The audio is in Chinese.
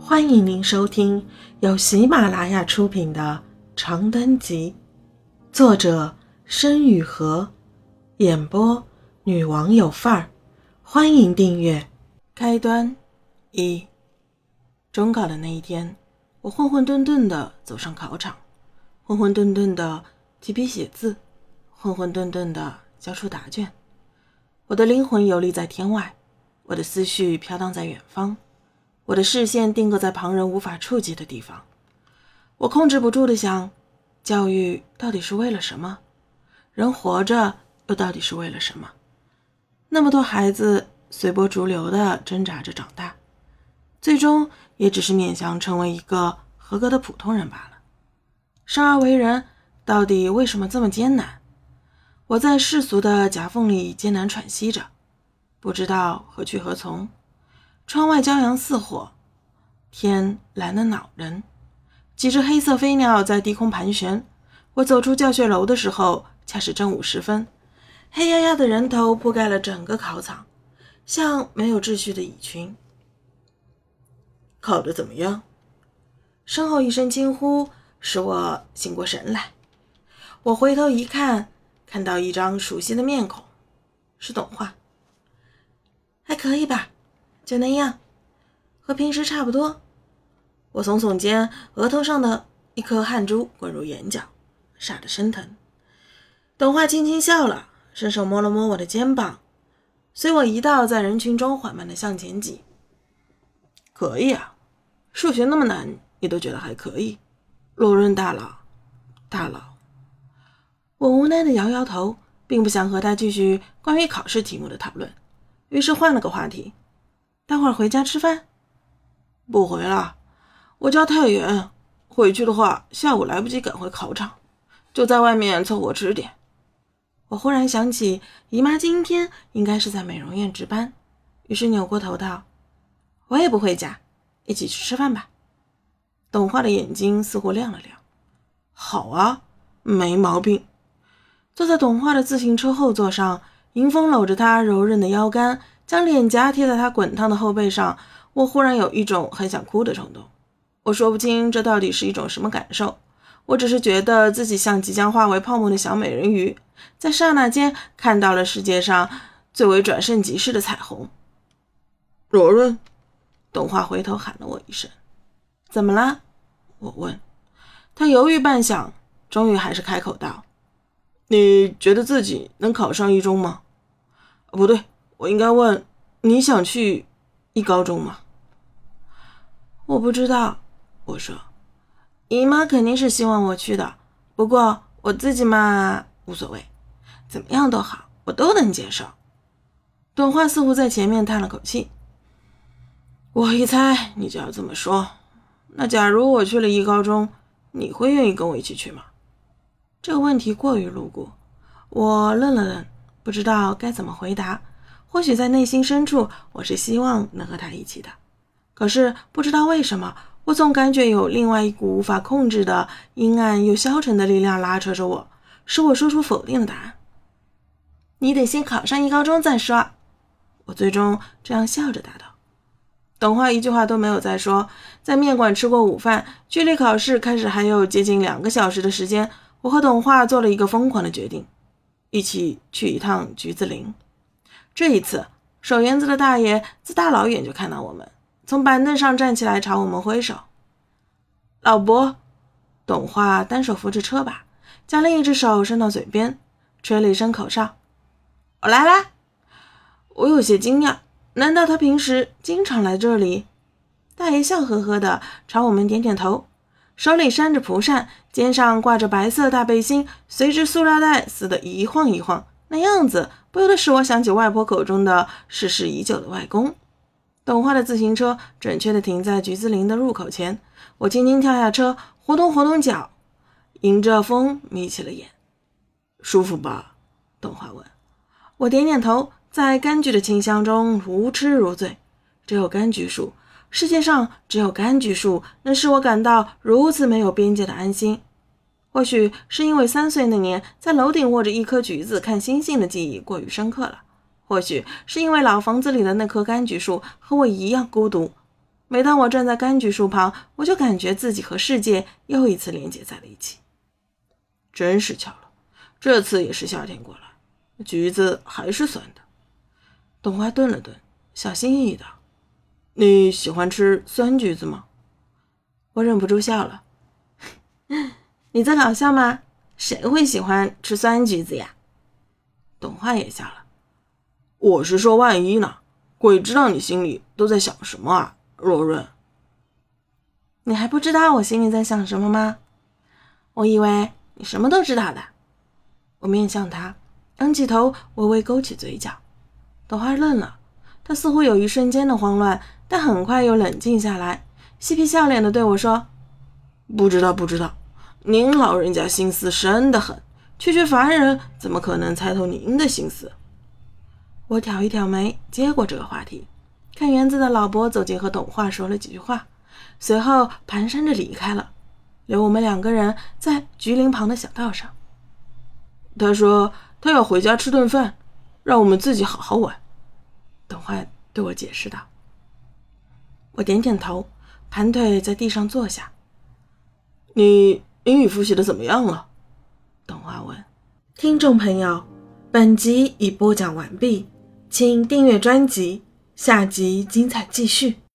欢迎您收听由喜马拉雅出品的《长灯集》，作者申雨禾，演播女王有范儿。欢迎订阅。开端一，中考的那一天，我混混沌沌的走上考场，混混沌沌的提笔写字，混混沌沌的交出答卷。我的灵魂游离在天外，我的思绪飘荡在远方。我的视线定格在旁人无法触及的地方，我控制不住的想：教育到底是为了什么？人活着又到底是为了什么？那么多孩子随波逐流的挣扎着长大，最终也只是勉强成为一个合格的普通人罢了。生而为人，到底为什么这么艰难？我在世俗的夹缝里艰难喘息着，不知道何去何从。窗外骄阳似火，天蓝得恼人。几只黑色飞鸟在低空盘旋。我走出教学楼的时候，恰是正午时分。黑压压的人头铺盖了整个考场，像没有秩序的蚁群。考得怎么样？身后一声惊呼使我醒过神来。我回头一看，看到一张熟悉的面孔，是董华。还可以吧。就那样，和平时差不多。我耸耸肩，额头上的一颗汗珠滚入眼角，傻得生疼。董华轻轻笑了，伸手摸了摸我的肩膀，随我一道在人群中缓慢地向前挤。可以啊，数学那么难，你都觉得还可以。罗润大佬，大佬。我无奈地摇摇头，并不想和他继续关于考试题目的讨论，于是换了个话题。待会儿回家吃饭？不回了，我家太远，回去的话下午来不及赶回考场，就在外面凑合吃点。我忽然想起姨妈今天应该是在美容院值班，于是扭过头道：“我也不回家，一起去吃饭吧。”董华的眼睛似乎亮了亮。好啊，没毛病。坐在董华的自行车后座上，迎风搂着她柔韧的腰杆。将脸颊贴在他滚烫的后背上，我忽然有一种很想哭的冲动。我说不清这到底是一种什么感受，我只是觉得自己像即将化为泡沫的小美人鱼，在刹那间看到了世界上最为转瞬即逝的彩虹。罗润，董华回头喊了我一声：“怎么了？”我问。他犹豫半晌，终于还是开口道：“你觉得自己能考上一中吗？”“不对。”我应该问，你想去一高中吗？我不知道。我说，姨妈肯定是希望我去的，不过我自己嘛无所谓，怎么样都好，我都能接受。董华似乎在前面叹了口气。我一猜你就要这么说。那假如我去了一高中，你会愿意跟我一起去吗？这个问题过于露骨，我愣了愣，不知道该怎么回答。或许在内心深处，我是希望能和他一起的。可是不知道为什么，我总感觉有另外一股无法控制的阴暗又消沉的力量拉扯着我，使我说出否定的答案。你得先考上一高中再说。我最终这样笑着答道。董华一句话都没有再说。在面馆吃过午饭，距离考试开始还有接近两个小时的时间，我和董华做了一个疯狂的决定：一起去一趟橘子林。这一次，守园子的大爷自大老远就看到我们，从板凳上站起来朝我们挥手。老伯，董华单手扶着车把，将另一只手伸到嘴边，吹了一声口哨：“我来啦！”我有些惊讶，难道他平时经常来这里？大爷笑呵呵的朝我们点点头，手里扇着蒲扇，肩上挂着白色大背心，随着塑料袋似的一晃一晃。那样子不由得使我想起外婆口中的逝世已久的外公。董华的自行车准确地停在橘子林的入口前，我轻轻跳下车，活动活动脚，迎着风眯起了眼。舒服吧？董华问。我点点头，在柑橘的清香中如痴如醉。只有柑橘树，世界上只有柑橘树能使我感到如此没有边界的安心。或许是因为三岁那年在楼顶握着一颗橘子看星星的记忆过于深刻了，或许是因为老房子里的那棵柑橘树和我一样孤独，每当我站在柑橘树旁，我就感觉自己和世界又一次连接在了一起。真是巧了，这次也是夏天过来，橘子还是酸的。董花顿了顿，小心翼翼道：“你喜欢吃酸橘子吗？”我忍不住笑了：“你在搞笑吗？谁会喜欢吃酸橘子呀？”董焕也笑了：“我是说万一呢？鬼知道你心里都在想什么啊！”若润，你还不知道我心里在想什么吗？我以为你什么都知道的。我面向他，仰起头，微微勾起嘴角。朵花愣了，他似乎有一瞬间的慌乱，但很快又冷静下来，嬉皮笑脸的对我说：“不知道，不知道。您老人家心思深得很，区区凡人怎么可能猜透您的心思？”我挑一挑眉，接过这个话题。看园子的老伯走近，和董画说了几句话，随后蹒跚着离开了，留我们两个人在菊林旁的小道上。他说他要回家吃顿饭，让我们自己好好玩。董画对我解释道。我点点头，盘腿在地上坐下。你英语复习的怎么样了？董画问。听众朋友，本集已播讲完毕，请订阅专辑。下集精彩继续。